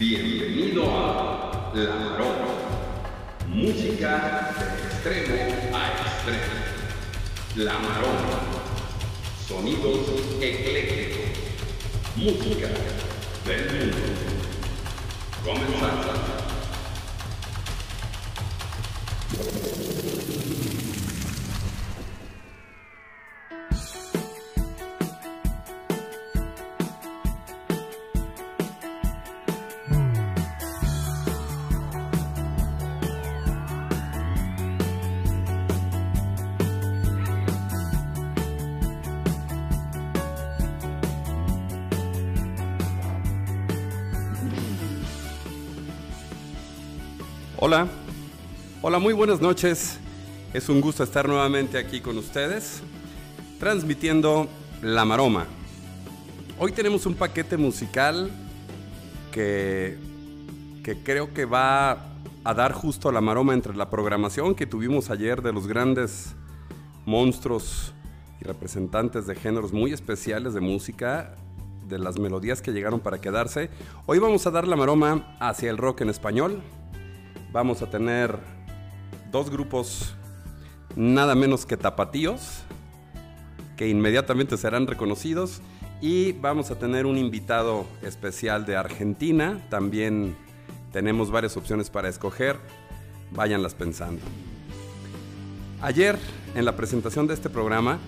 Bienvenido a La Maroma. Música de extremo a extremo. La Maroma. Sonidos eclécticos. Música del mundo. Comenzamos. Hola, muy buenas noches. Es un gusto estar nuevamente aquí con ustedes, transmitiendo La Maroma. Hoy tenemos un paquete musical que, que creo que va a dar justo la maroma entre la programación que tuvimos ayer de los grandes monstruos y representantes de géneros muy especiales de música, de las melodías que llegaron para quedarse. Hoy vamos a dar la maroma hacia el rock en español, vamos a tener dos grupos nada menos que tapatíos, que inmediatamente serán reconocidos, y vamos a tener un invitado especial de Argentina, también tenemos varias opciones para escoger, váyanlas pensando. Ayer, en la presentación de este programa,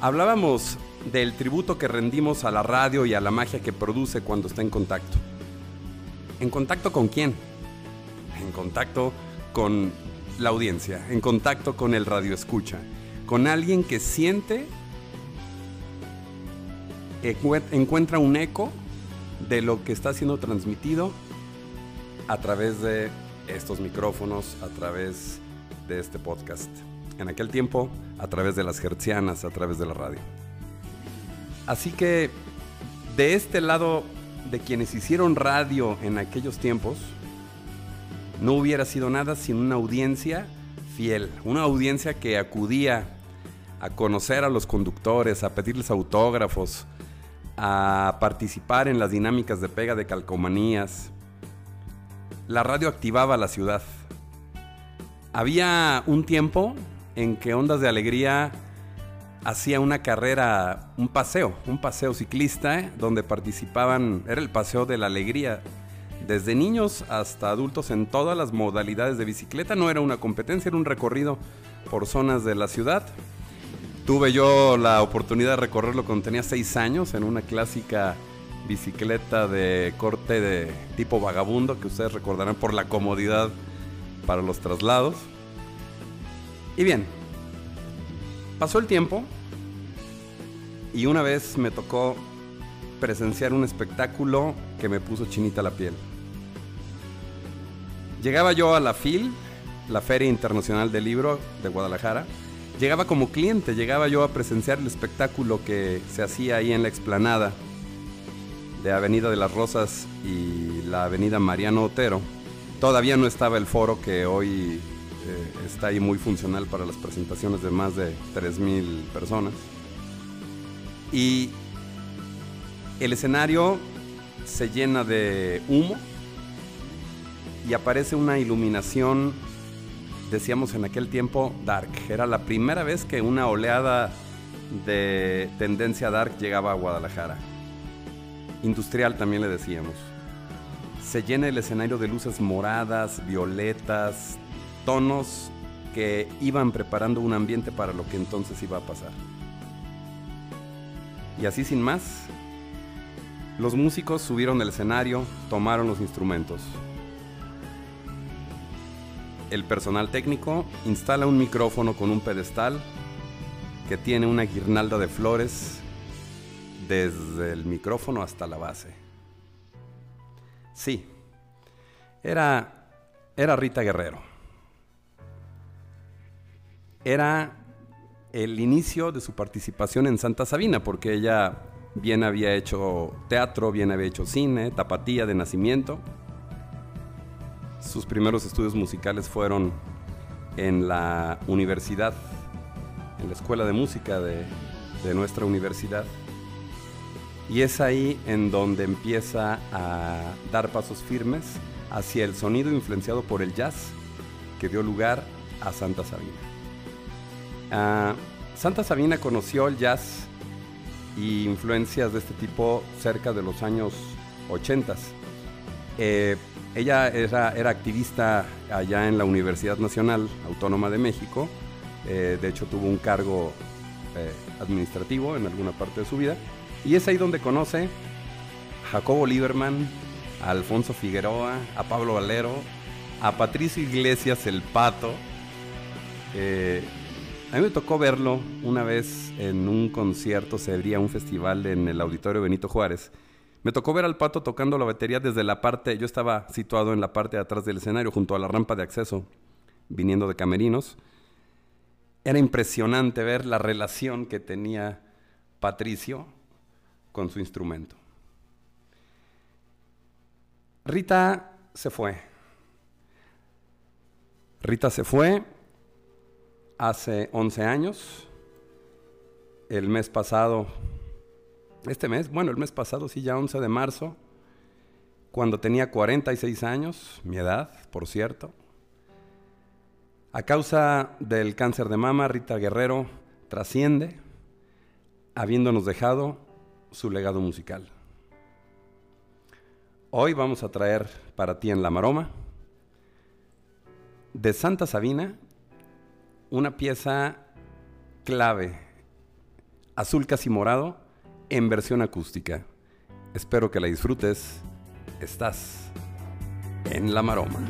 hablábamos del tributo que rendimos a la radio y a la magia que produce cuando está en contacto. ¿En contacto con quién? en contacto con la audiencia, en contacto con el radio escucha, con alguien que siente, encuentra un eco de lo que está siendo transmitido a través de estos micrófonos, a través de este podcast. En aquel tiempo, a través de las hertzianas, a través de la radio. Así que, de este lado de quienes hicieron radio en aquellos tiempos, no hubiera sido nada sin una audiencia fiel, una audiencia que acudía a conocer a los conductores, a pedirles autógrafos, a participar en las dinámicas de pega de calcomanías. La radio activaba la ciudad. Había un tiempo en que Ondas de Alegría hacía una carrera, un paseo, un paseo ciclista, ¿eh? donde participaban, era el Paseo de la Alegría, desde niños hasta adultos en todas las modalidades de bicicleta. No era una competencia, era un recorrido por zonas de la ciudad. Tuve yo la oportunidad de recorrerlo cuando tenía seis años en una clásica bicicleta de corte de tipo vagabundo que ustedes recordarán por la comodidad para los traslados. Y bien, pasó el tiempo y una vez me tocó presenciar un espectáculo que me puso chinita la piel. Llegaba yo a la FIL, la Feria Internacional del Libro de Guadalajara. Llegaba como cliente, llegaba yo a presenciar el espectáculo que se hacía ahí en la explanada de Avenida de las Rosas y la Avenida Mariano Otero. Todavía no estaba el foro que hoy eh, está ahí muy funcional para las presentaciones de más de 3.000 personas. Y el escenario se llena de humo y aparece una iluminación, decíamos en aquel tiempo, dark. Era la primera vez que una oleada de tendencia dark llegaba a Guadalajara. Industrial también le decíamos. Se llena el escenario de luces moradas, violetas, tonos que iban preparando un ambiente para lo que entonces iba a pasar. Y así sin más, los músicos subieron al escenario, tomaron los instrumentos. El personal técnico instala un micrófono con un pedestal que tiene una guirnalda de flores desde el micrófono hasta la base. Sí, era, era Rita Guerrero. Era el inicio de su participación en Santa Sabina, porque ella bien había hecho teatro, bien había hecho cine, tapatía de nacimiento. Sus primeros estudios musicales fueron en la universidad, en la escuela de música de, nuestra universidad. Y es ahí en donde empieza a dar pasos firmes hacia el sonido influenciado por el jazz que dio lugar a Santa Sabina. Ah, Santa Sabina conoció el jazz y influencias de este tipo cerca de los años 80. Eh, ella era, activista allá en la Universidad Nacional Autónoma de México. Eh, de hecho, tuvo un cargo eh, administrativo en alguna parte de su vida. Y es ahí donde conoce a Jacobo Lieberman, a Alfonso Figueroa, a Pablo Valero, a Patricio Iglesias el Pato. A mí me tocó verlo una vez en un concierto, se abría un festival en el Auditorio Benito Juárez. Me tocó ver al Pato tocando la batería desde la parte, yo estaba situado en la parte de atrás del escenario, junto a la rampa de acceso, viniendo de Camerinos. Era impresionante ver la relación que tenía Patricio con su instrumento. Rita se fue. Rita se fue hace 11 años. El mes pasado, este mes, bueno, el mes pasado, sí, ya 11 de marzo, cuando tenía 46 años, mi edad, por cierto. A causa del cáncer de mama, Rita Guerrero trasciende, habiéndonos dejado su legado musical. Hoy vamos a traer para ti en La Maroma de Santa Sabina una pieza clave, azul casi morado, en versión acústica. Espero que la disfrutes. Estás en La Maroma.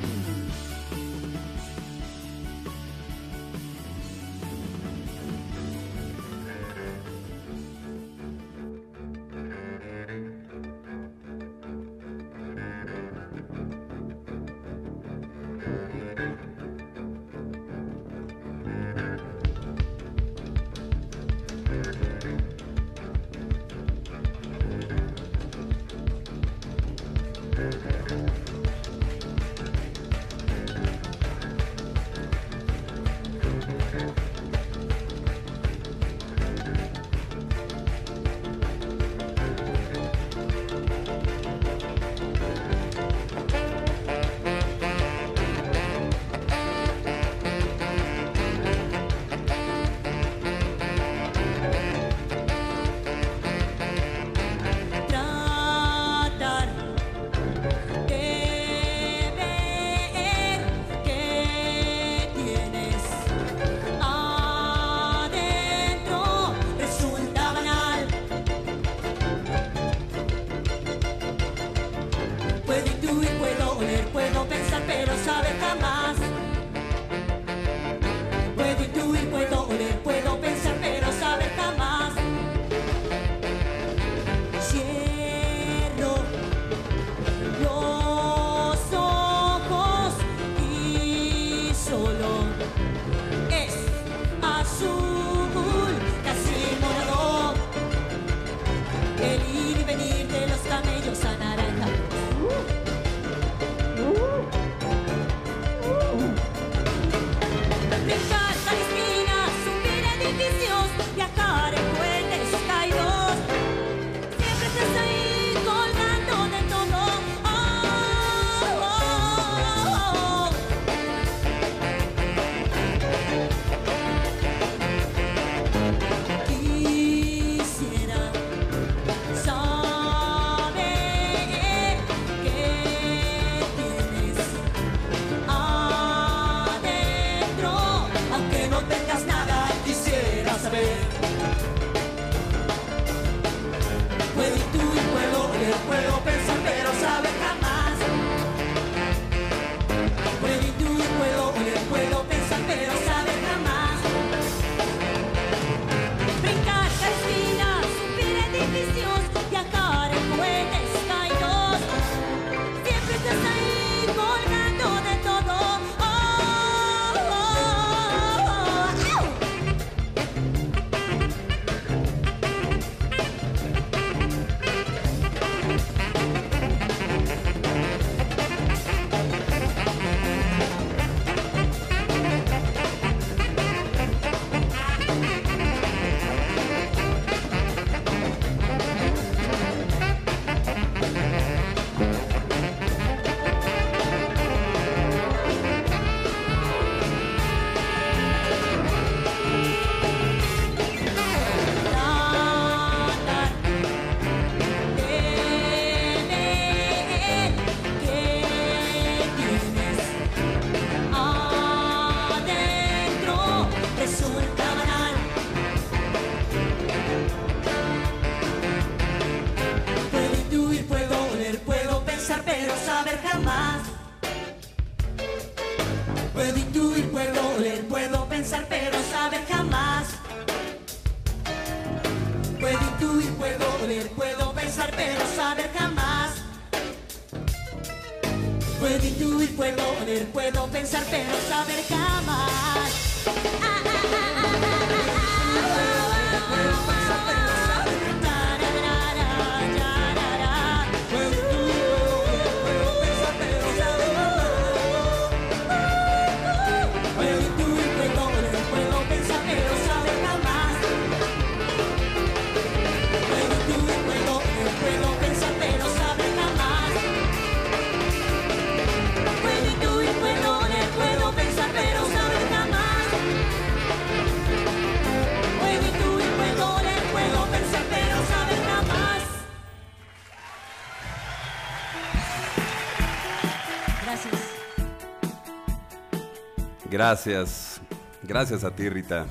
Gracias. Gracias a ti, Rita.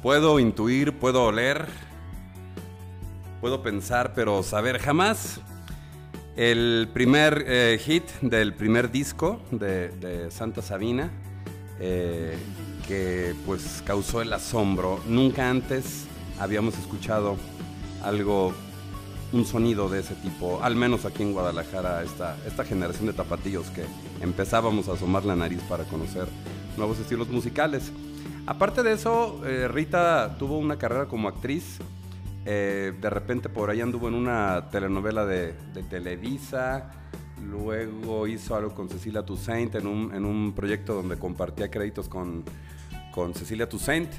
Puedo intuir, puedo oler, puedo pensar, pero saber jamás. El primer eh, hit del primer disco de, Santa Sabina, eh, que pues causó el asombro. Nunca antes habíamos escuchado algo, un sonido de ese tipo, al menos aquí en Guadalajara, esta, esta generación de tapatillos que empezábamos a asomar la nariz para conocer nuevos estilos musicales. Aparte de eso, eh, Rita tuvo una carrera como actriz. Eh, de repente por ahí anduvo en una telenovela de, Televisa. Luego hizo algo con Cecilia Toussaint en un, en un proyecto donde compartía créditos con, con Cecilia Toussaint.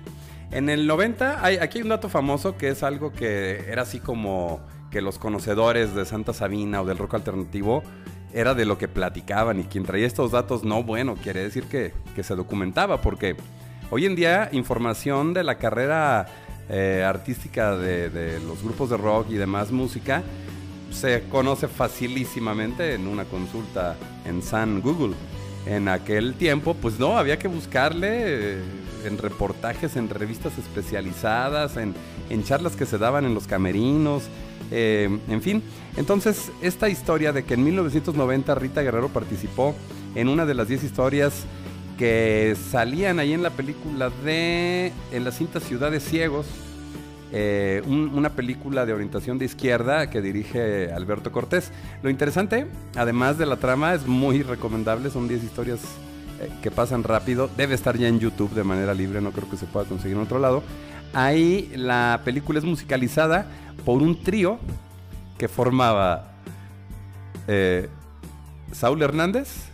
En el 90, hay, aquí hay un dato famoso que es algo que era así como que los conocedores de Santa Sabina o del rock alternativo era de lo que platicaban y quien traía estos datos no, bueno, quiere decir que, que se documentaba porque hoy en día información de la carrera eh, artística de, de los grupos de rock y demás música se conoce facilísimamente en una consulta en San Google. En aquel tiempo, pues no, había que buscarle eh, en reportajes, en revistas especializadas, en, en charlas que se daban en los camerinos, eh, en fin. Entonces, esta historia de que en 1990 Rita Guerrero participó en una de las 10 historias que salían ahí en la película de, en la cinta Ciudades Ciegos, eh, un- una película de orientación de izquierda que dirige Alberto Cortés. Lo interesante, además de la trama, es muy recomendable, son 10 historias que pasan rápido, debe estar ya en YouTube de manera libre, no creo que se pueda conseguir en otro lado. Ahí la película es musicalizada por un trío que formaba eh, Saúl Hernández,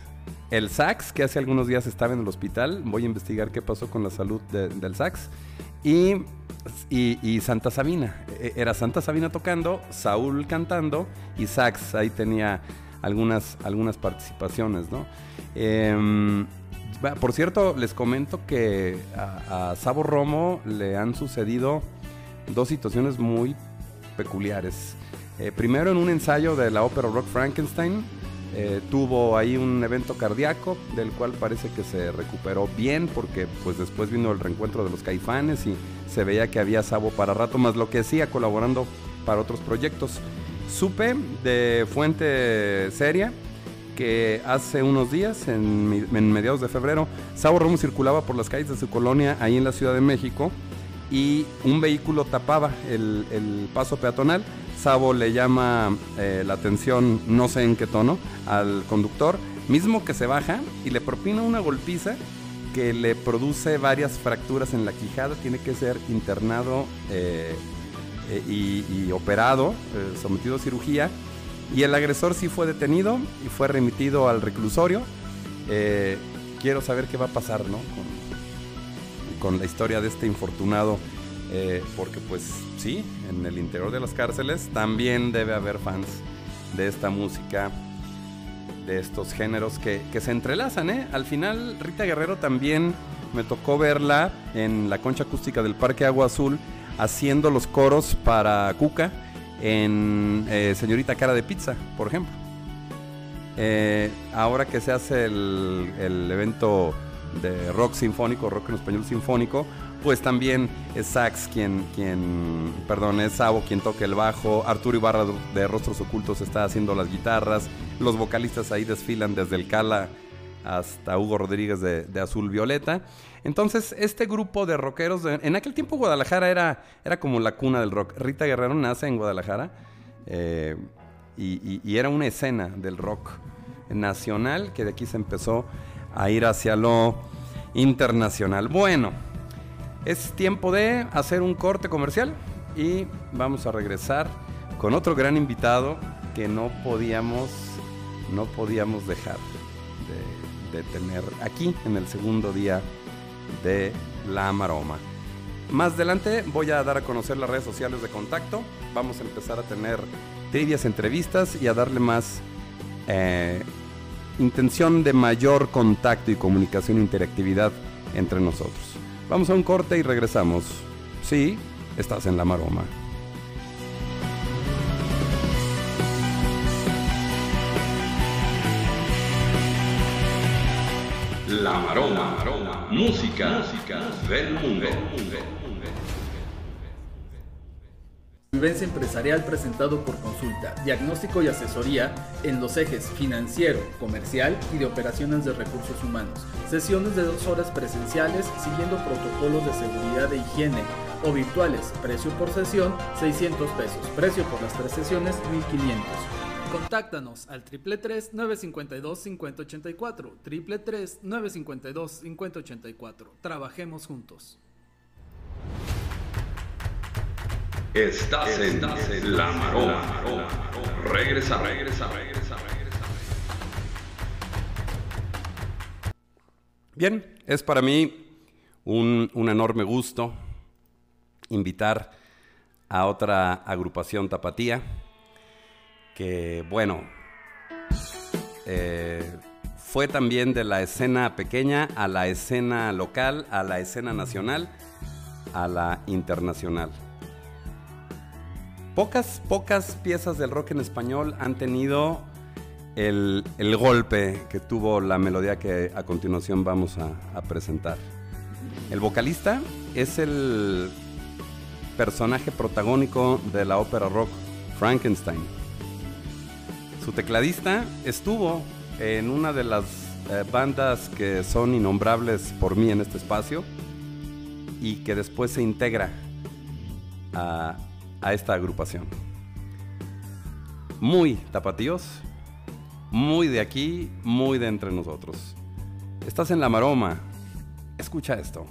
el sax, que hace algunos días estaba en el hospital. Voy a investigar qué pasó con la salud de- del sax. Y, y- Santa Sabina. E- Era Santa Sabina tocando, Saúl cantando y sax. Ahí tenía algunas, algunas participaciones, ¿no? Va, por cierto, les comento que a, a Sabo Romo le han sucedido dos situaciones muy peculiares. Eh, primero, en un ensayo de la ópera Rock Frankenstein, eh, tuvo ahí un evento cardíaco del cual parece que se recuperó bien porque pues después vino el reencuentro de los caifanes y se veía que había sabo para rato más lo que hacía colaborando para otros proyectos. Supe de fuente seria que hace unos días, en, mediados de febrero, Sabo Romo circulaba por las calles de su colonia ahí en la Ciudad de México y un vehículo tapaba el, paso peatonal. Sabo le llama eh, la atención, no sé en qué tono, al conductor, mismo que se baja y le propina una golpiza que le produce varias fracturas en la quijada, tiene que ser internado eh, eh, y, operado, sometido a cirugía. Y el agresor sí fue detenido y fue remitido al reclusorio. Eh, quiero saber qué va a pasar, ¿no? Con, con la historia de este infortunado, eh, porque pues sí, en el interior de las cárceles también debe haber fans de esta música, de estos géneros que, que se entrelazan, ¿eh? Al final, Rita Guerrero también me tocó verla en la concha acústica del Parque Agua Azul haciendo los coros para Cuca en eh, Señorita Cara de Pizza, por ejemplo. Eh, ahora que se hace el, el evento de rock sinfónico, rock en español sinfónico, pues también es Sax quien, quien, perdón, es Sabo quien toca el bajo, Arturo Ibarra de Rostros Ocultos está haciendo las guitarras, los vocalistas ahí desfilan desde el Cala hasta Hugo Rodríguez de, de Azul Violeta. Entonces, este grupo de rockeros, en aquel tiempo Guadalajara era, era como la cuna del rock. Rita Guerrero nace en Guadalajara eh, y, era una escena del rock nacional que de aquí se empezó a ir hacia lo internacional. Bueno, es tiempo de hacer un corte comercial y vamos a regresar con otro gran invitado que no podíamos, no podíamos dejar de, de tener aquí en el segundo día de La Maroma. Más adelante voy a dar a conocer las redes sociales de contacto. Vamos a empezar a tener trivias, entrevistas y a darle más eh, intención de mayor contacto y comunicación e interactividad entre nosotros. Vamos a un corte y regresamos. Sí, estás en La Maroma. La Maroma, música, música del mundo. Vivencia empresarial presentado por consulta, diagnóstico y asesoría en los ejes financiero, comercial y de operaciones de recursos humanos. Sesiones de dos horas presenciales siguiendo protocolos de seguridad e higiene o virtuales. Precio por sesión 600 pesos. Precio por las tres sesiones 1500. Contáctanos al 333-952-5084. 333-952-5084. Trabajemos juntos. Estás en La Maroma. Regresa, regresa, regresa, regresa. Bien, es para mí un, un enorme gusto invitar a otra agrupación tapatía que, bueno, eh, fue también de la escena pequeña a la escena local, a la escena nacional, a la internacional. Pocas, pocas piezas del rock en español han tenido el, el golpe que tuvo la melodía que a continuación vamos a, a presentar. El vocalista es el personaje protagónico de la ópera rock Frankenstein. Su tecladista estuvo en una de las eh, bandas que son innombrables por mí en este espacio y que después se integra a, a esta agrupación. Muy tapatíos, muy de aquí, muy de entre nosotros. Estás en la maroma. Escucha esto.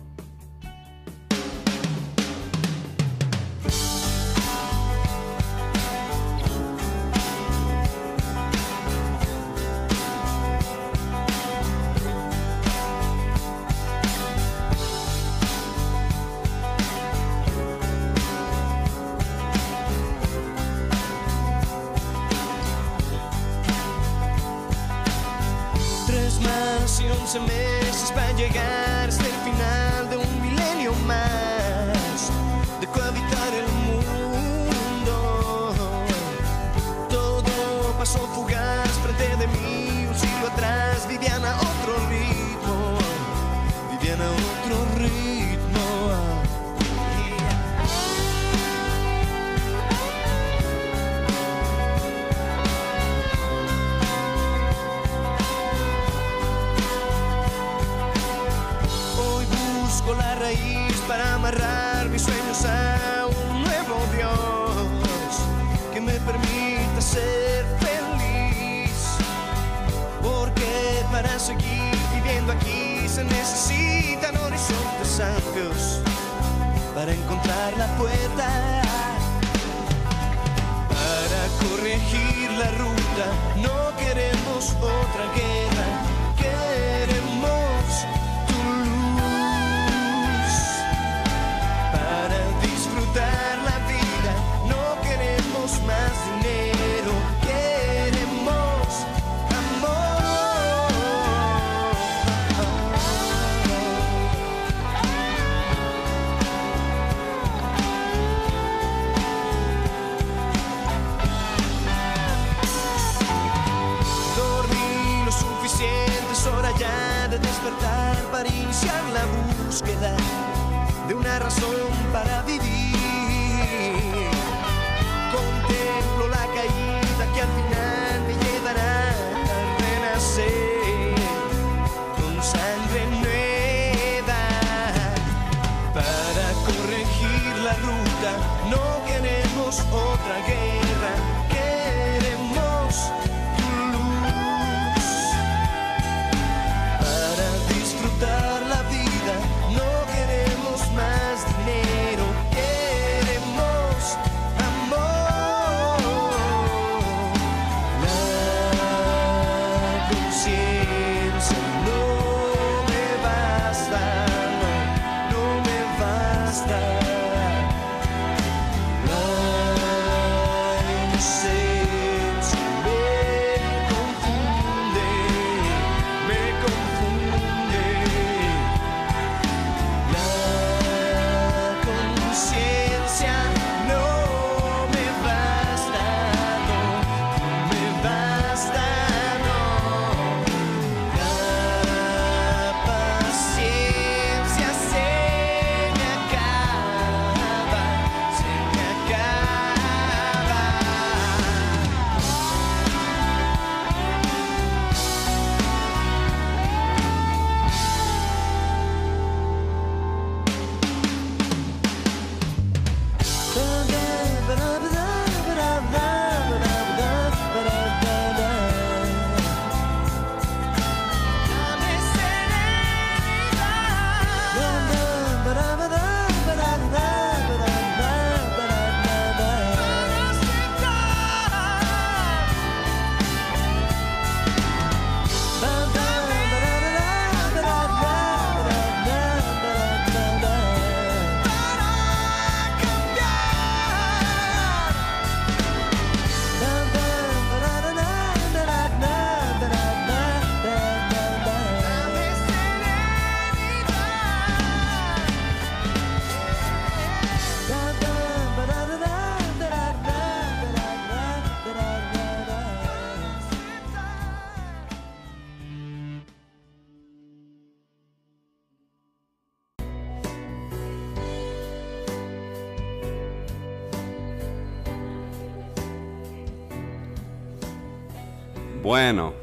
Bueno,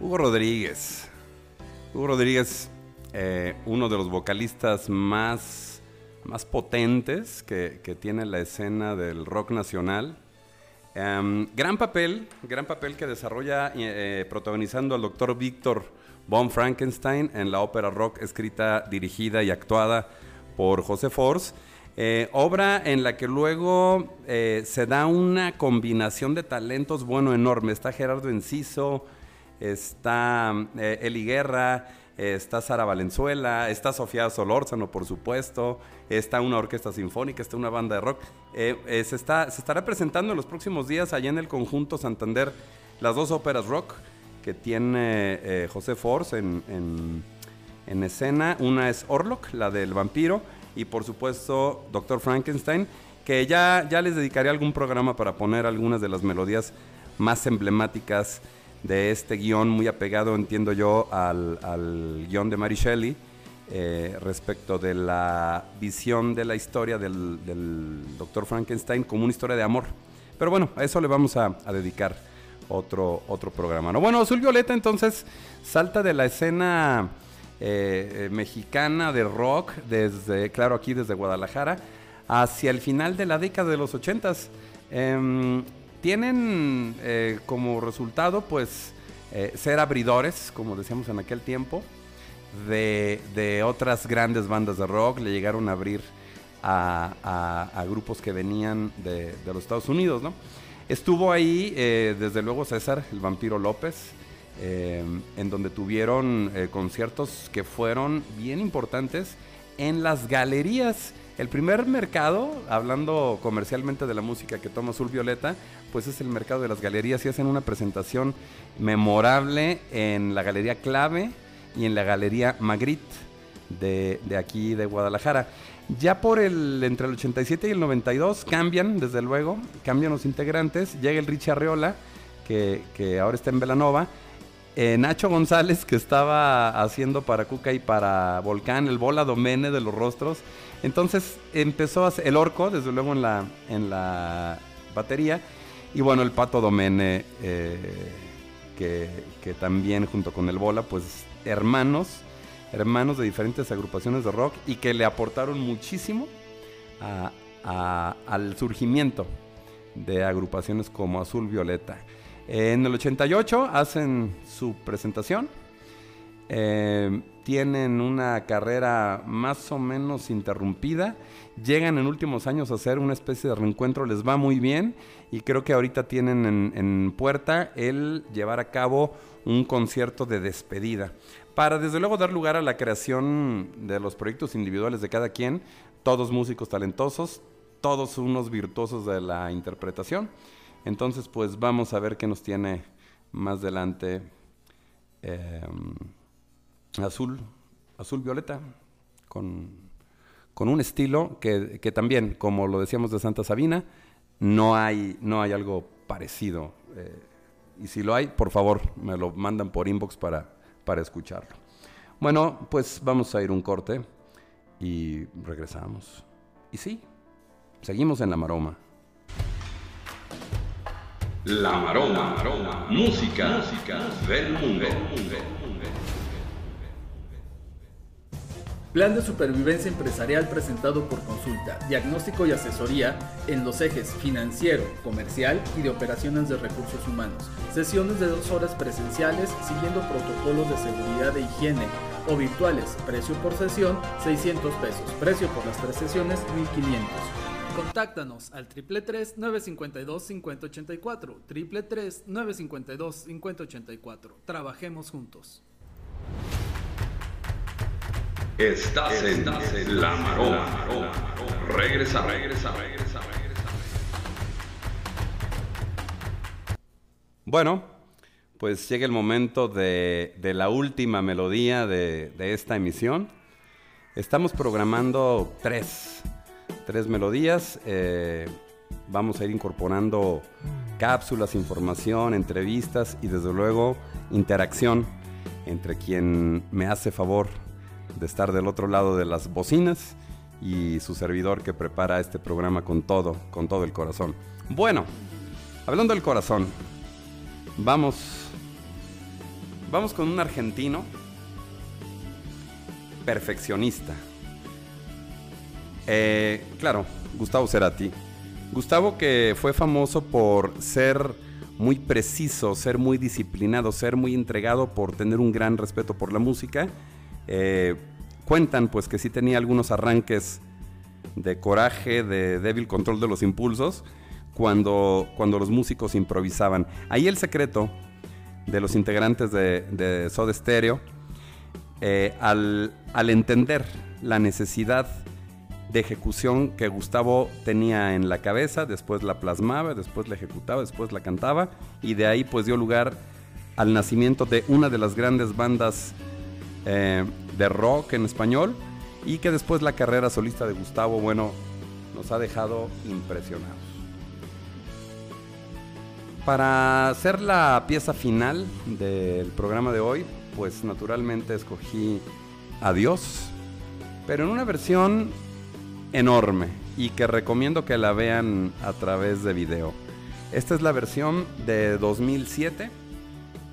Hugo Rodríguez. Hugo Rodríguez, eh, uno de los vocalistas más, más potentes que, que tiene la escena del rock nacional. Em, gran papel, gran papel que desarrolla eh, protagonizando al doctor Víctor von Frankenstein en la ópera rock escrita, dirigida y actuada por José Force. Eh, obra en la que luego eh, se da una combinación de talentos, bueno, enorme. Está Gerardo Enciso, está eh, Eli Guerra, está Sara Valenzuela, está Sofía Solórzano, por supuesto, está una orquesta sinfónica, está una banda de rock. Se, está, se estará presentando en los próximos días allá en el conjunto Santander las dos óperas rock que tiene José Force en, en- en escena. Una es Orlok, la del vampiro, y por supuesto Doctor Frankenstein, que ya, ya les dedicaré algún programa para poner algunas de las melodías más emblemáticas de este guion, muy apegado, entiendo yo, al, al guion de Mary Shelley, eh, respecto de la visión de la historia del, del Doctor Frankenstein como una historia de amor. Pero bueno, a eso le vamos a, a dedicar otro, otro programa. ¿no? Bueno, Azul Violeta entonces salta de la escena eh, mexicana de rock, desde, claro, aquí desde Guadalajara, hacia el final de la década de los ochentas. Em, tienen eh, como resultado, pues, eh, ser abridores, como decíamos en aquel tiempo, de, otras grandes bandas de rock. Le llegaron a abrir a grupos que venían de, de los Estados Unidos, ¿no? Estuvo ahí, eh, desde luego, César, el vampiro López, eh, en donde tuvieron eh, conciertos que fueron bien importantes en las galerías. El primer mercado, hablando comercialmente de la música que toma Azul Violeta, pues es el mercado de las galerías y hacen una presentación memorable en la Galería Clave y en la Galería Magritte de, aquí de Guadalajara. Ya por el entre el 87 y el 92 cambian, desde luego, cambian los integrantes. Llega el Richie Arreola, que, que ahora está en Velanova. Eh, Nacho González, que estaba haciendo para Cuca y para Volcán, el bola domene de los rostros. Entonces empezó el orco, desde luego, en la, en la batería. Y bueno, el Pato Domene, eh, que, que también junto con el bola, pues hermanos, hermanos de diferentes agrupaciones de rock y que le aportaron muchísimo al surgimiento de agrupaciones como Azul Violeta. En el 88 hacen su presentación. eh, tienen una carrera más o menos interrumpida. Llegan en últimos años a hacer una especie de reencuentro. Les va muy bien. Y creo que ahorita tienen en, en puerta el llevar a cabo un concierto de despedida. Para desde luego dar lugar a la creación de los proyectos individuales de cada quien. Todos músicos talentosos. Todos unos virtuosos de la interpretación. Entonces, pues vamos a ver qué nos tiene más adelante eh, azul, azul violeta, con, con un estilo que, que también, como lo decíamos de Santa Sabina, no hay, no hay algo parecido. eh, y si lo hay, por favor, me lo mandan por inbox para, para escucharlo. Bueno, pues vamos a ir un corte y regresamos. Y sí, seguimos en la maroma. La Maroma, música, música del mundo. Plan de supervivencia empresarial presentado por consulta, diagnóstico y asesoría en los ejes financiero, comercial y de operaciones de recursos humanos. Sesiones de dos horas presenciales siguiendo protocolos de seguridad e higiene o virtuales. Precio por sesión 600 pesos. Precio por las tres sesiones 1500. Contáctanos al 333-952-5084, 333-952-5084. Trabajemos juntos. Estás en La Maroma. Regresa, regresa, regresa, regresa. Bueno, pues llega el momento de, de la última melodía de, de esta emisión. Estamos programando tres, tres melodías. eh, vamos a ir incorporando cápsulas, información, entrevistas y desde luego interacción entre quien me hace favor de estar del otro lado de las bocinas y su servidor que prepara este programa con todo, con todo el corazón. Bueno, hablando del corazón, Vamos. Vamos con un argentino perfeccionista. Eh, claro, Gustavo Cerati. Gustavo que fue famoso por ser muy preciso, ser muy disciplinado, ser muy entregado, por tener un gran respeto por la música. Eh, cuentan pues que sí tenía algunos arranques de coraje, de débil control de los impulsos, cuando, cuando los músicos improvisaban. Ahí el secreto de los integrantes de, de Soda Stereo, eh, al, al entender la necesidad de ejecución que Gustavo tenía en la cabeza, después la plasmaba, después la ejecutaba, después la cantaba, y de ahí pues dio lugar al nacimiento de una de las grandes bandas eh, de rock en español, y que después la carrera solista de Gustavo, bueno, nos ha dejado impresionados. Para hacer la pieza final del programa de hoy, pues naturalmente escogí Adiós, pero en una versión enorme y que recomiendo que la vean a través de video. Esta es la versión de 2007.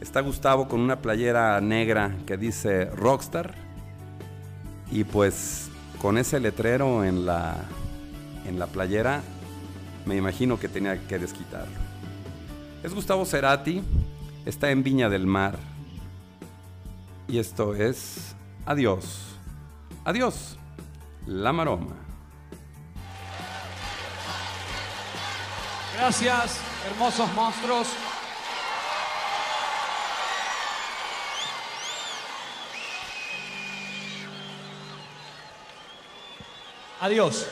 Está Gustavo con una playera negra que dice Rockstar y pues con ese letrero en la en la playera me imagino que tenía que desquitarlo. Es Gustavo Cerati, está en Viña del Mar. Y esto es Adiós. Adiós, la maroma. Gracias, hermosos monstruos. Adiós.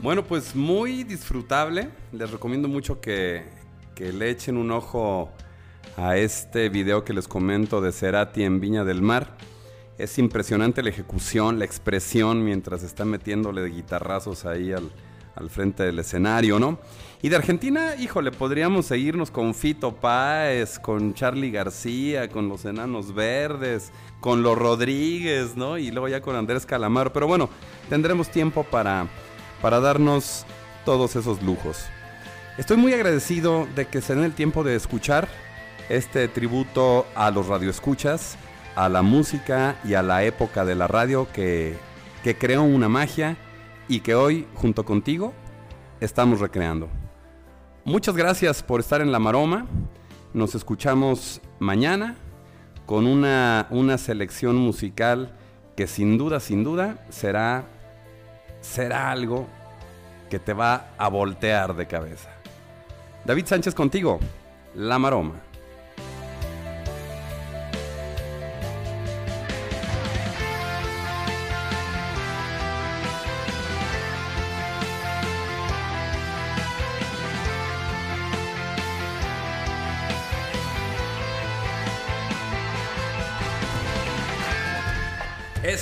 Bueno, pues muy disfrutable. Les recomiendo mucho que, que le echen un ojo a este video que les comento de Cerati en Viña del Mar. Es impresionante la ejecución, la expresión mientras está metiéndole de guitarrazos ahí al, al frente del escenario, ¿no? Y de Argentina, híjole, podríamos seguirnos con Fito Páez, con Charlie García, con los Enanos Verdes, con los Rodríguez, ¿no? Y luego ya con Andrés Calamaro. Pero bueno, tendremos tiempo para, para darnos todos esos lujos. Estoy muy agradecido de que se den el tiempo de escuchar este tributo a los radioescuchas, a la música y a la época de la radio que, que creó una magia y que hoy, junto contigo, estamos recreando. Muchas gracias por estar en La Maroma. Nos escuchamos mañana con una, una selección musical que sin duda, sin duda, será, será algo que te va a voltear de cabeza. David Sánchez contigo, La Maroma.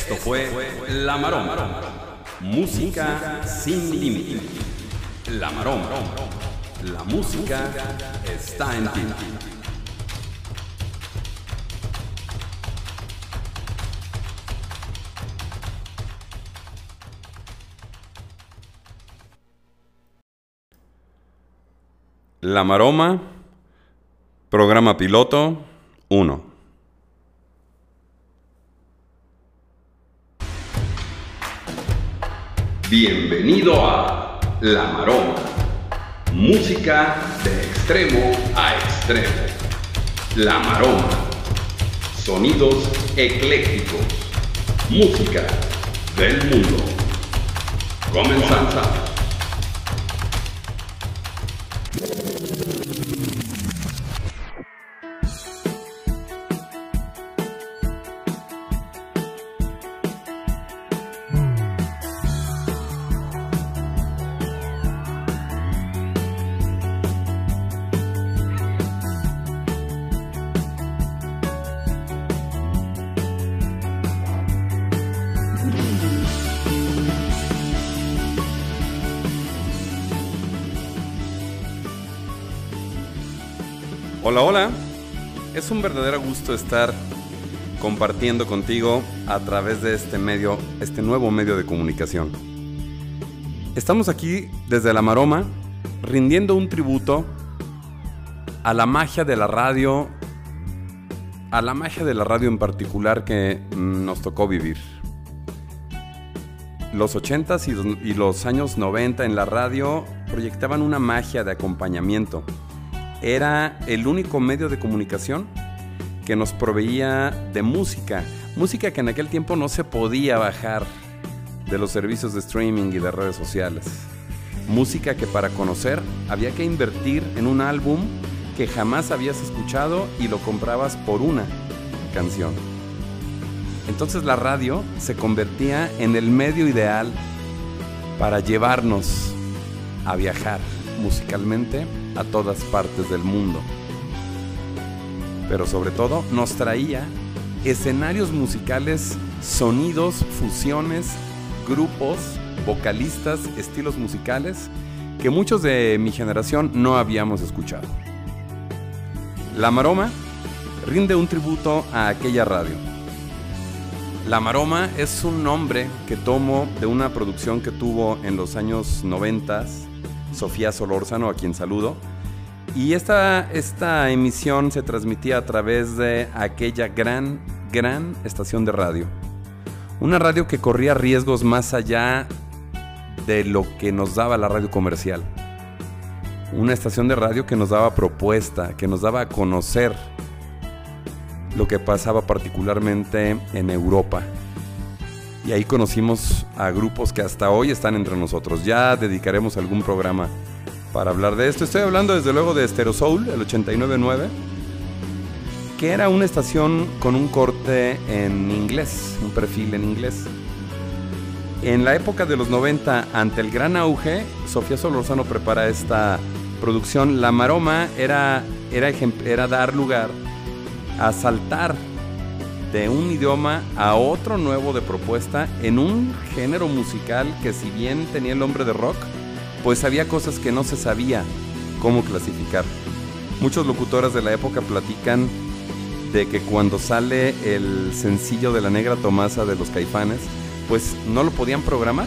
Esto fue La Maroma. Música sin límite. La Maroma. La música está en ti. La Maroma, programa piloto 1. Bienvenido a La Maroma. Música de extremo a extremo. La Maroma. Sonidos eclécticos. Música del mundo. Comenzamos. Es un verdadero gusto estar compartiendo contigo a través de este medio, este nuevo medio de comunicación. Estamos aquí desde La Maroma rindiendo un tributo a la magia de la radio, a la magia de la radio en particular que nos tocó vivir. Los 80s y los- y los años 90 en la radio proyectaban una magia de acompañamiento era el único medio de comunicación que nos proveía de música. Música que en aquel tiempo no se podía bajar de los servicios de streaming y de redes sociales. Música que para conocer había que invertir en un álbum que jamás habías escuchado y lo comprabas por una canción. Entonces la radio se convertía en el medio ideal para llevarnos a viajar musicalmente a todas partes del mundo. Pero sobre todo nos traía escenarios musicales, sonidos, fusiones, grupos, vocalistas, estilos musicales que muchos de mi generación no habíamos escuchado. La Maroma rinde un tributo a aquella radio. La Maroma es un nombre que tomo de una producción que tuvo en los años 90 Sofía Solórzano, a quien saludo. Y esta, esta emisión se transmitía a través de aquella gran, gran estación de radio. Una radio que corría riesgos más allá de lo que nos daba la radio comercial. Una estación de radio que nos daba propuesta, que nos daba a conocer lo que pasaba particularmente en Europa. Y ahí conocimos a grupos que hasta hoy están entre nosotros. Ya dedicaremos algún programa para hablar de esto. Estoy hablando desde luego de Stereo Soul, el 899, que era una estación con un corte en inglés, un perfil en inglés. En la época de los 90, ante el gran auge, Sofía Solorzano prepara esta producción. La Maroma era, era, era dar lugar a saltar de un idioma a otro nuevo de propuesta en un género musical que si bien tenía el nombre de rock, pues había cosas que no se sabía cómo clasificar. Muchos locutores de la época platican de que cuando sale el sencillo de la negra Tomasa de los Caifanes, pues no lo podían programar.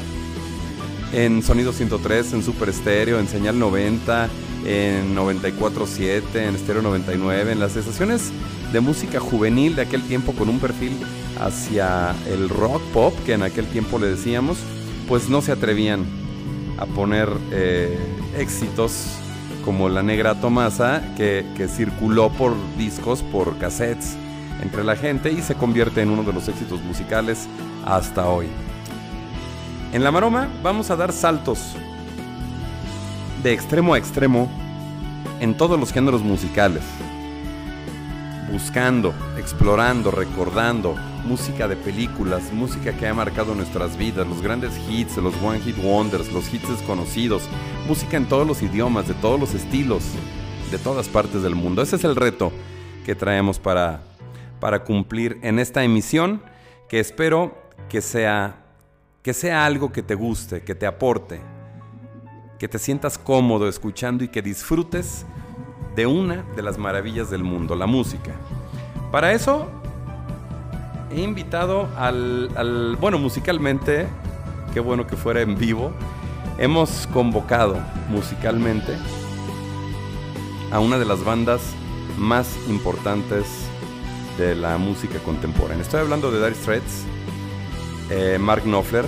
En Sonido 103, en Super Estéreo, en Señal 90, en 94.7, en Estéreo 99, en las estaciones de música juvenil de aquel tiempo con un perfil hacia el rock pop, que en aquel tiempo le decíamos, pues no se atrevían a poner eh, éxitos como La Negra Tomasa, que, que circuló por discos, por cassettes entre la gente y se convierte en uno de los éxitos musicales hasta hoy. En La Maroma vamos a dar saltos de extremo a extremo en todos los géneros musicales. Buscando, explorando, recordando música de películas, música que ha marcado nuestras vidas, los grandes hits, los one hit wonders, los hits desconocidos, música en todos los idiomas, de todos los estilos, de todas partes del mundo. Ese es el reto que traemos para, para cumplir en esta emisión, que espero que sea, que sea algo que te guste, que te aporte, que te sientas cómodo escuchando y que disfrutes de una de las maravillas del mundo, la música. Para eso he invitado al, al- bueno, musicalmente, qué bueno que fuera en vivo, hemos convocado musicalmente a una de las bandas más importantes de la música contemporánea. Estoy hablando de Dire Straits, eh, Mark Knopfler,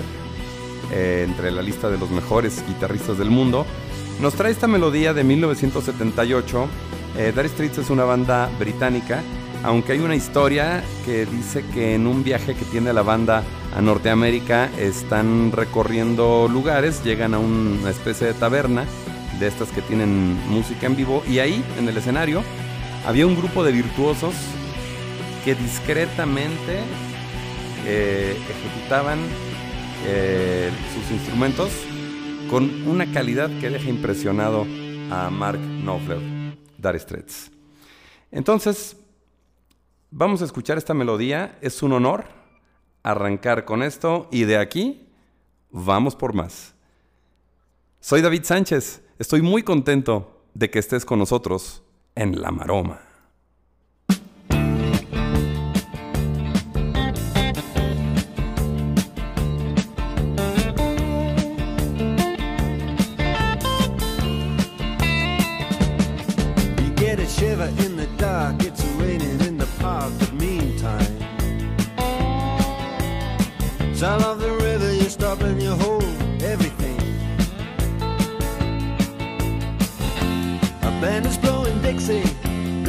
eh, entre la lista de los mejores guitarristas del mundo, nos trae esta melodía de 1978. Eh, Dire es una banda británica, aunque hay una historia que dice que en un viaje que tiene la banda a Norteamérica están recorriendo lugares, llegan a una especie de taberna de estas que tienen música en vivo y ahí en el escenario había un grupo de virtuosos que discretamente eh, ejecutaban eh, sus instrumentos con una calidad que deja impresionado a Mark Knopfler, Dire Straits. Entonces, vamos a escuchar esta melodía. Es un honor arrancar con esto y de aquí vamos por más. Soy David Sánchez. Estoy muy contento de que estés con nosotros en La Maroma.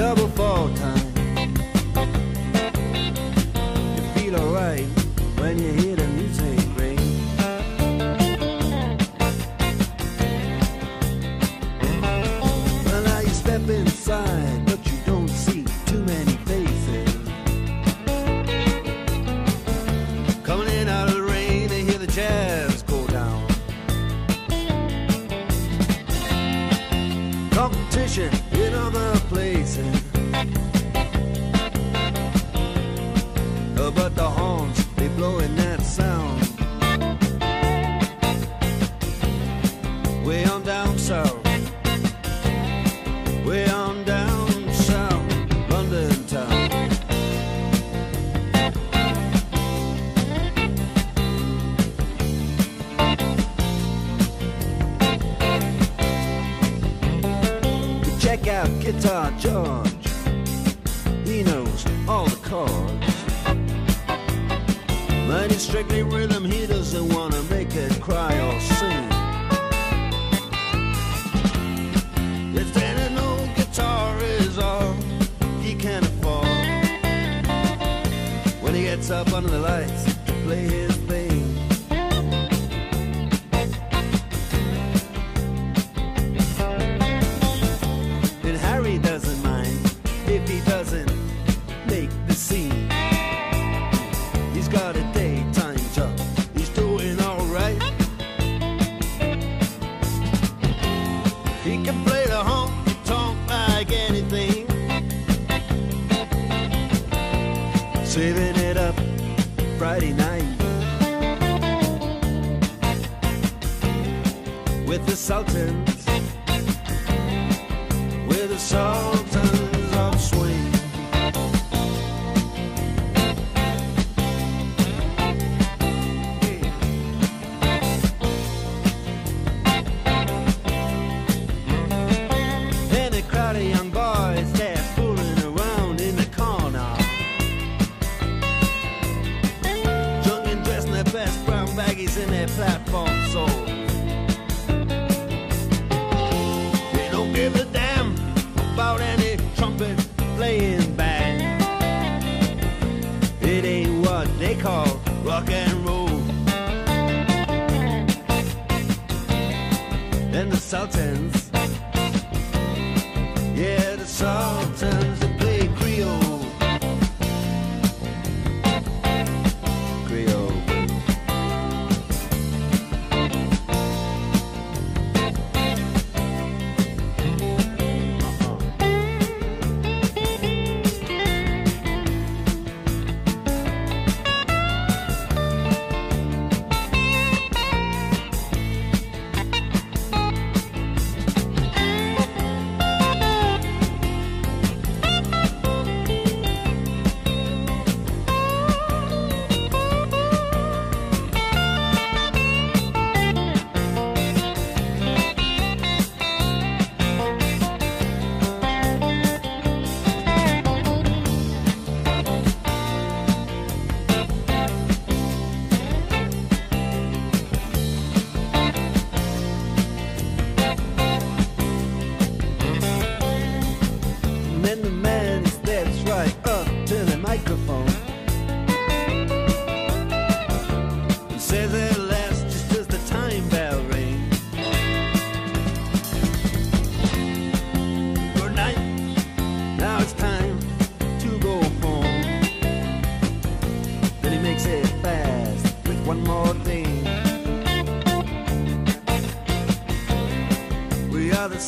Double fall time.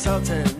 insulted.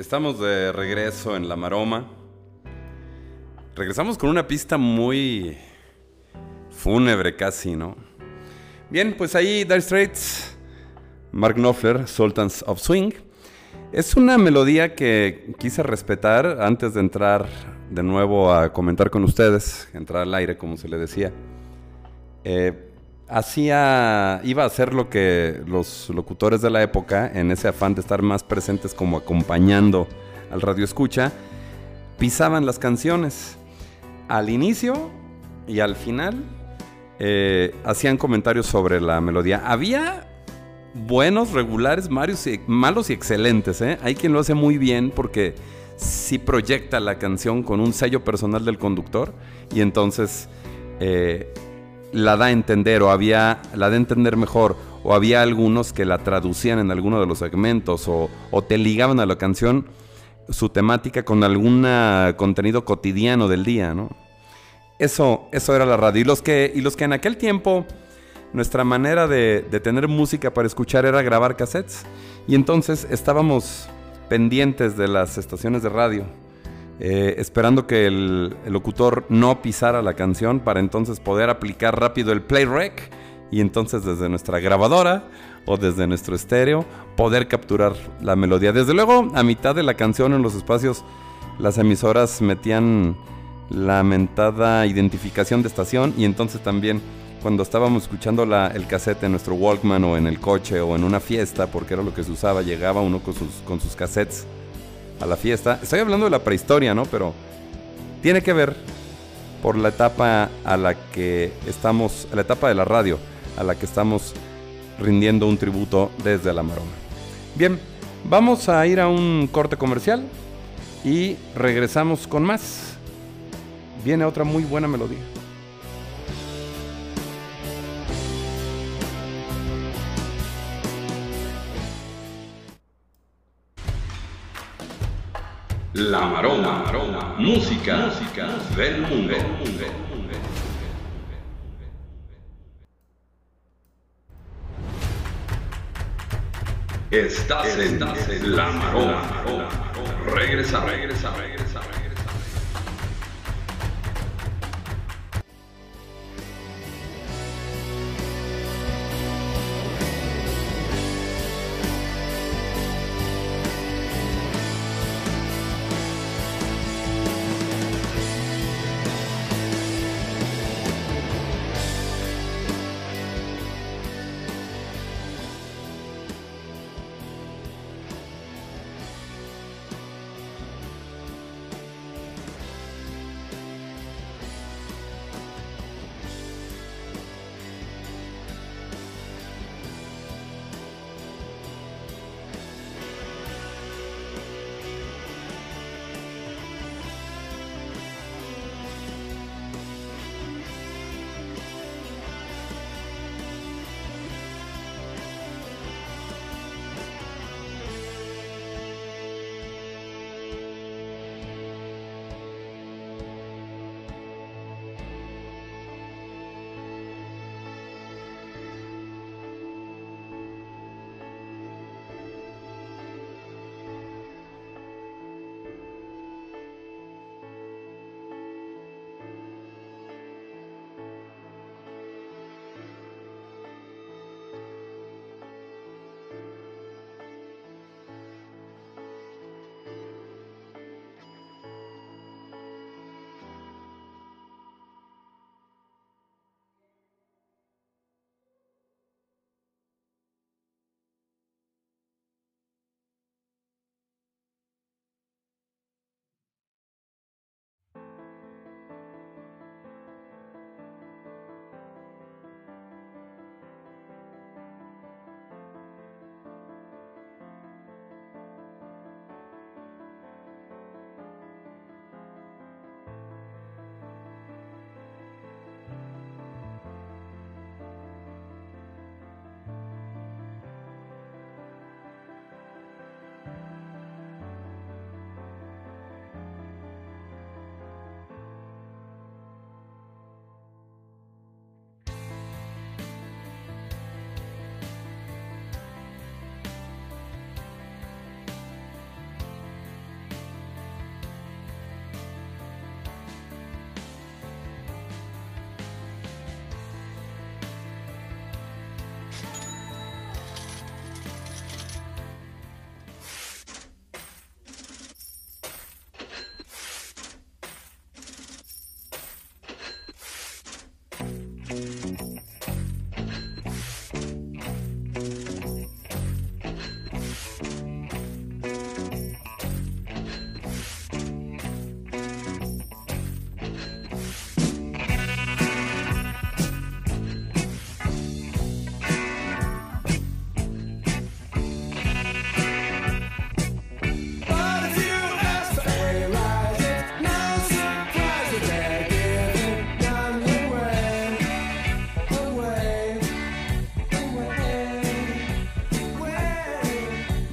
Estamos de regreso en La Maroma. Regresamos con una pista muy fúnebre casi, ¿no? Bien, pues ahí Dire Straits, Mark Knopfler, Sultans of Swing. Es una melodía que quise respetar antes de entrar de nuevo a comentar con ustedes, entrar al aire como se le decía. Eh, hacía, iba a hacer lo que los locutores de la época, en ese afán de estar más presentes como acompañando al radio escucha, pisaban las canciones al inicio y al final eh, hacían comentarios sobre la melodía. Había buenos, regulares, malos y excelentes. ¿eh? Hay quien lo hace muy bien porque sí proyecta la canción con un sello personal del conductor y entonces eh, la da a entender o había la da a entender mejor o había algunos que la traducían en alguno de los segmentos o, o te ligaban a la canción su temática con algún contenido cotidiano del día, ¿no? Eso, eso era la radio. Y los que, y los que en aquel tiempo nuestra manera de, de tener música para escuchar era grabar cassettes. Y entonces estábamos pendientes de las estaciones de radio, eh, esperando que el, locutor no pisara la canción para entonces poder aplicar rápido el play rec y entonces desde nuestra grabadora o desde nuestro estéreo poder capturar la melodía. Desde luego, a mitad de la canción en los espacios, las emisoras metían la mentada identificación de estación y entonces también cuando estábamos escuchando el cassette en nuestro Walkman o en el coche o en una fiesta, porque era lo que se usaba, llegaba uno con sus, con sus cassettes a la fiesta. Estoy hablando de la prehistoria, ¿no? Pero tiene que ver por la etapa a la que estamos, la etapa de la radio, a la que estamos rindiendo un tributo desde la maroma. Bien, vamos a ir a un corte comercial y regresamos con más. Viene otra muy buena melodía. La Maroma, música, música del mundo. Estás en La Maroma. Regresa, regresa, regresa,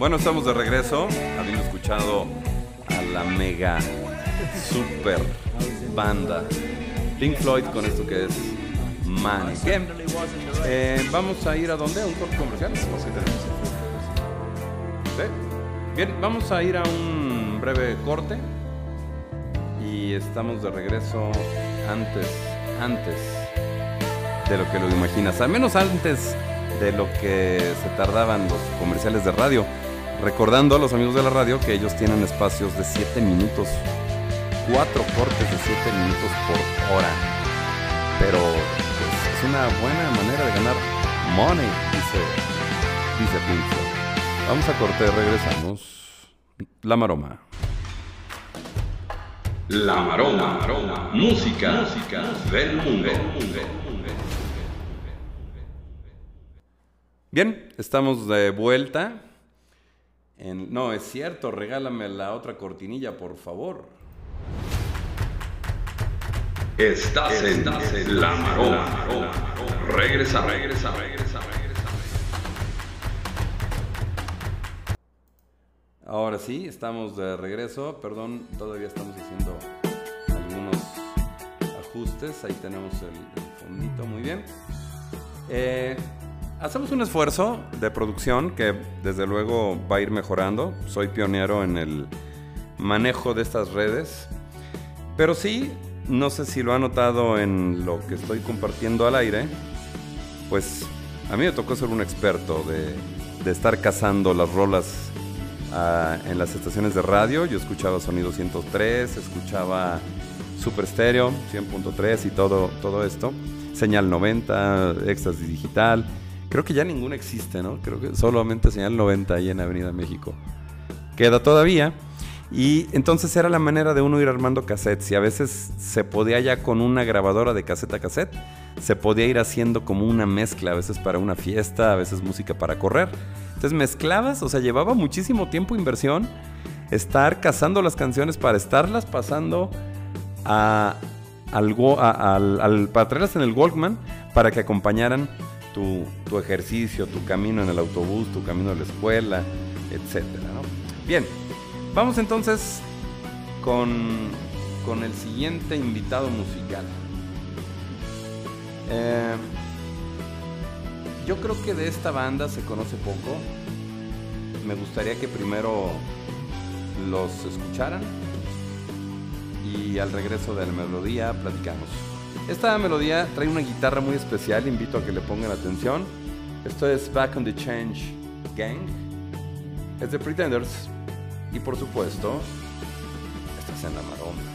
Bueno, estamos de regreso, habiendo escuchado a la mega super banda Pink Floyd con esto que es Man. Eh, vamos a ir a dónde? ¿A un corte comercial? Bien, vamos a ir a un breve corte y estamos de regreso antes, antes de lo que lo imaginas, al menos antes de lo que se tardaban los comerciales de radio. Recordando a los amigos de la radio que ellos tienen espacios de 7 minutos, cuatro cortes de 7 minutos por hora. Pero pues, es una buena manera de ganar money, dice, dice Floyd. Vamos a corte, regresamos. La maroma. La maroma, maroma. Música, música del mundo. Bien, estamos de vuelta. En- no, es cierto, regálame la otra cortinilla, por favor. Estás en La maroma. Regresa, regresa, regresa, regresa. Ahora sí, estamos de regreso. Perdón, todavía estamos haciendo algunos ajustes. Ahí tenemos el, el fondito, muy bien. Eh, hacemos un esfuerzo de producción que desde luego va a ir mejorando. Soy pionero en el manejo de estas redes. Pero sí, no sé si lo ha notado en lo que estoy compartiendo al aire. Pues a mí me tocó ser un experto de, estar cazando las rolas ah, en las estaciones de radio. Yo escuchaba Sonido 103, escuchaba Super Stereo 100.3 y todo, todo esto. Señal 90, Éxtasis Digital. Creo que ya ninguna existe, ¿no? Creo que solamente Señal 90 ahí en Avenida México. Queda todavía. Y entonces era la manera de uno ir armando cassettes. Y a veces se podía ya con una grabadora de cassette a cassette. Se podía ir haciendo como una mezcla, a veces para una fiesta, a veces música para correr. Entonces mezclabas, o sea, llevaba muchísimo tiempo inversión estar cazando las canciones para estarlas pasando a, al, al- para traerlas en el Walkman para que acompañaran tu, tu ejercicio, tu camino en el autobús, tu camino a la escuela, ¿no? Bien, vamos entonces con, con el siguiente invitado musical. Eh, yo creo que de esta banda se conoce poco. Me gustaría que primero los escucharan y al regreso de la melodía platicamos. Esta melodía trae una guitarra muy especial, invito a que le pongan atención. Esto es Back on the Change Gang. Es de Pretenders y por supuesto, esta es en la maroma.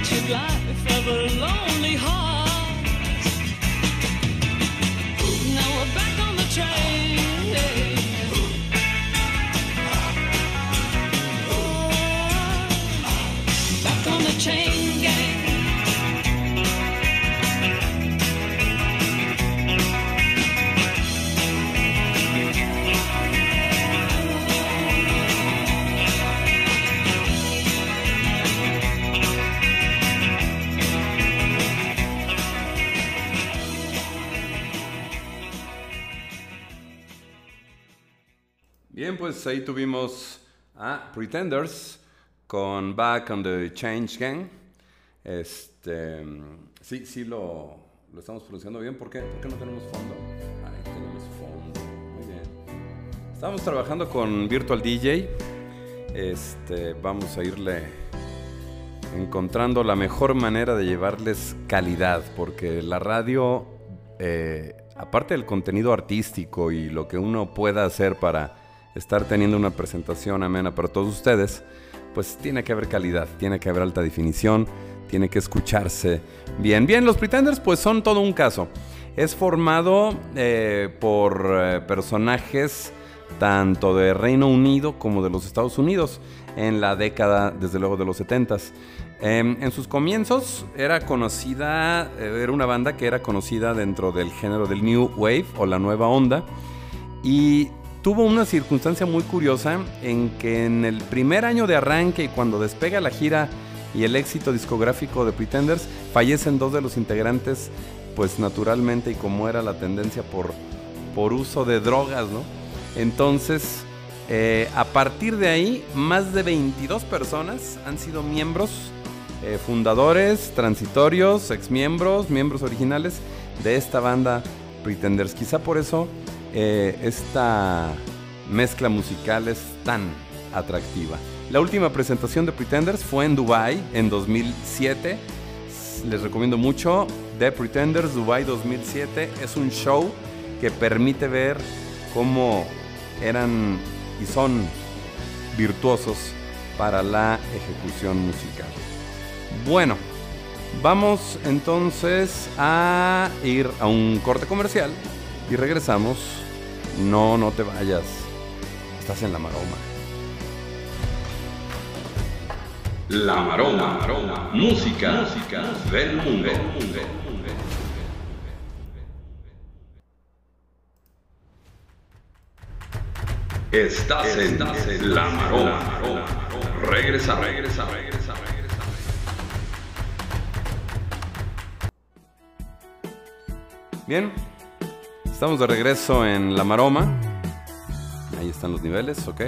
Wretched life of a lonely heart. Now we're back on the train. Bien, pues ahí tuvimos a Pretenders con Back on the Change Gang. Este, sí, sí lo, lo estamos pronunciando bien. ¿Por qué? ¿Por qué no tenemos fondo? Ahí tenemos fondo. Muy bien. Estamos trabajando con Virtual DJ. Este, vamos a irle encontrando la mejor manera de llevarles calidad, porque la radio, eh, aparte del contenido artístico y lo que uno pueda hacer para estar teniendo una presentación amena para todos ustedes, pues tiene que haber calidad, tiene que haber alta definición, tiene que escucharse bien. Bien, los Pretenders pues son todo un caso. Es formado eh, por eh, personajes tanto de Reino Unido como de los Estados Unidos en la década, desde luego, de los 70s. Em, en sus comienzos era conocida, eh, era una banda que era conocida dentro del género del New Wave o la nueva onda y tuvo una circunstancia muy curiosa en que en el primer año de arranque y cuando despega la gira y el éxito discográfico de Pretenders, fallecen dos de los integrantes, pues naturalmente y como era la tendencia por, por uso de drogas, ¿no? Entonces, eh, a partir de ahí, más de 22 personas han sido miembros, eh, fundadores, transitorios, exmiembros, miembros originales de esta banda Pretenders. Quizá por eso eh, esta mezcla musical es tan atractiva. La última presentación de Pretenders fue en Dubai en 2007. Les recomiendo mucho The Pretenders Dubai 2007. Es un show que permite ver cómo eran y son virtuosos para la ejecución musical. Bueno, vamos entonces a ir a un corte comercial y regresamos. No, no te vayas. Estás en la maroma. La Maroma, Maroma, música, música del mundo. Estás en La Maroma. Regresa, regresa, regresa, regresa. Bien, estamos de regreso en La Maroma. Ahí están los niveles, ok.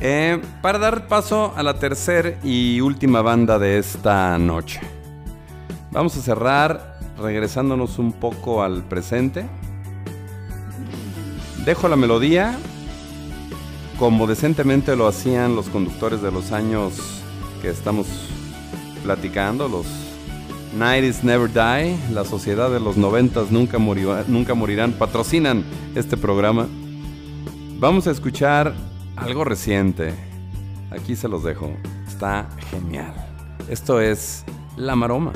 Eh, para dar paso a la tercera y última banda de esta noche. Vamos a cerrar regresándonos un poco al presente. Dejo la melodía como decentemente lo hacían los conductores de los años que estamos platicando, los 90s Never Die, la sociedad de los 90s nunca, nunca morirán, patrocinan este programa. Vamos a escuchar algo reciente. Aquí se los dejo. Está genial. Esto es La Maroma.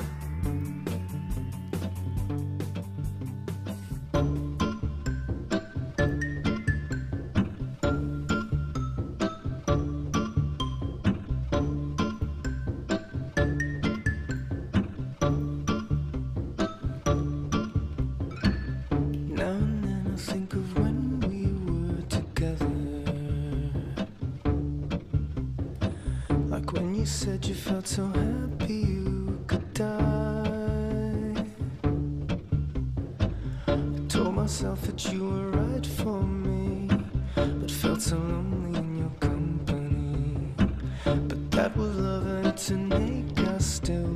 But that was loving to make us still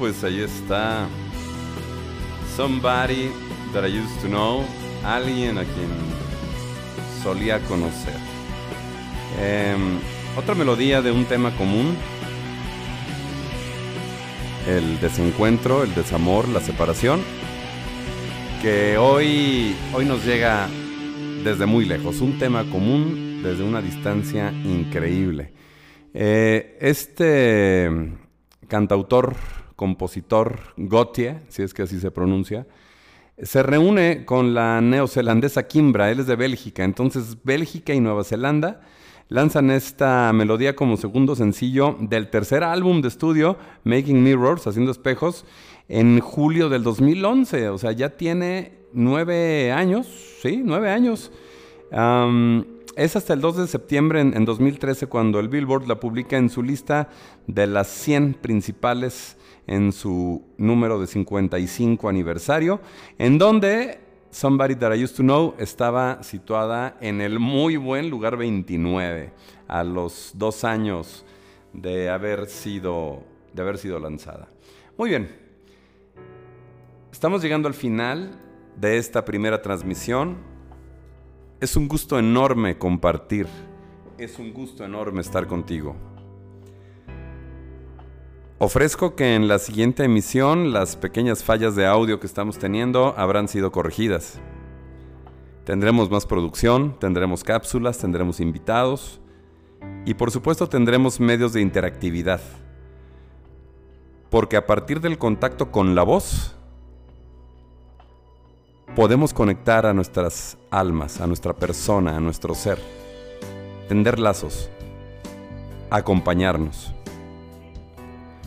pues ahí está. Somebody that I used to know. Alguien a quien solía conocer. Em, otra melodía de un tema común. El desencuentro, el desamor, la separación. Que hoy, hoy nos llega desde muy lejos. Un tema común desde una distancia increíble. Eh, este cantautor, compositor Gautier, si es que así se pronuncia, se reúne con la neozelandesa Kimbra, él es de Bélgica, entonces Bélgica y Nueva Zelanda lanzan esta melodía como segundo sencillo del tercer álbum de estudio, Making Mirrors, Haciendo Espejos, en julio del 2011, o sea, ya tiene nueve años, sí, nueve años. Es hasta el 2 de septiembre en 2013 cuando el Billboard la publica en su lista de las 100 principales en su número de 55 aniversario, en donde Somebody That I Used to Know estaba situada en el muy buen lugar 29, a los dos años de haber sido, de haber sido lanzada. Muy bien, estamos llegando al final de esta primera transmisión. Es un gusto enorme compartir es un gusto enorme estar contigo. Ofrezco que en la siguiente emisión las pequeñas fallas de audio que estamos teniendo habrán sido corregidas. Tendremos más producción, tendremos cápsulas, tendremos invitados y por supuesto tendremos medios de interactividad. Porque a partir del contacto con la voz, podemos conectar a nuestras almas, a nuestra persona, a nuestro ser, tender lazos, acompañarnos.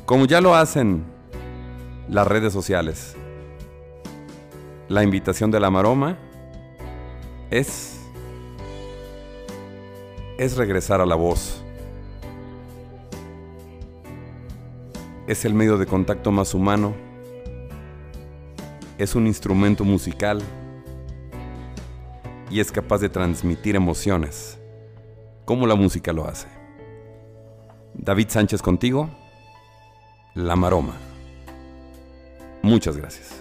Como ya lo hacen las redes sociales, la invitación de la maroma es es regresar a la voz. Es el medio de contacto más humano es un instrumento musical y es capaz de transmitir emociones, como la música lo hace. David Sánchez contigo, La Maroma. Muchas gracias.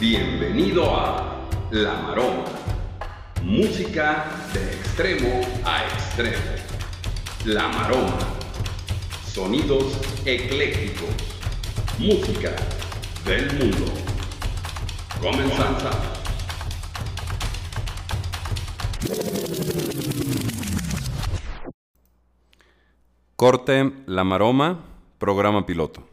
Bienvenido a La Maroma. Música de extremo a extremo. La Maroma. Sonidos eclécticos. Música del mundo. Comenzamos. Corte La Maroma, programa piloto.